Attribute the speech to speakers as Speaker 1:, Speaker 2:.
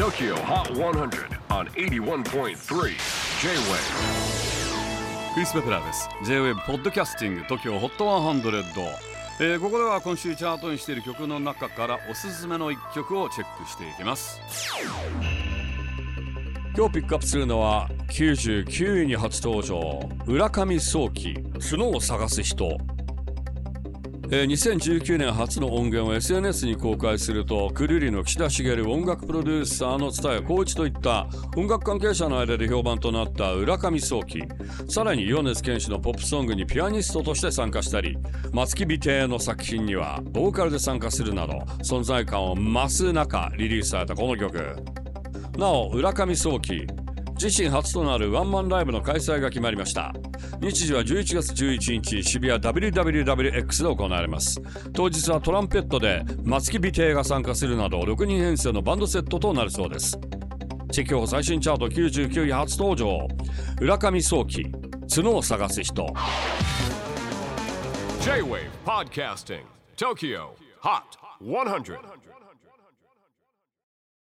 Speaker 1: TOKYO HOT 100 on 81.3 J-WAVE
Speaker 2: クリス・ベプラーです。J-WAVE ポッドキャスティング TOKYO HOT 100、えー、ここでは今週チャートにしている曲の中からおすすめの一曲をチェックしていきます。今日ピックアップするのは99位に初登場。浦上早期角を探す人え、2019年初の音源を SNS に公開するとクルリの岸田茂音楽プロデューサーの蔦谷浩一といった音楽関係者の間で評判となった浦上早期さらに米津玄師のポップソングにピアニストとして参加したり松木美帝の作品にはボーカルで参加するなど存在感を増す中リリースされたこの曲。なお浦上早期自身初となるワンマンライブの開催が決まりました。日時は11月11日渋谷 WWWX で行われます。当日はトランペットで松木美帝が参加するなど6人編成のバンドセットとなるそうです。地域法最新チャート99位初登場。浦上早期角を探す人。
Speaker 1: J-WAVE PODCASTING TOKYO HOT 100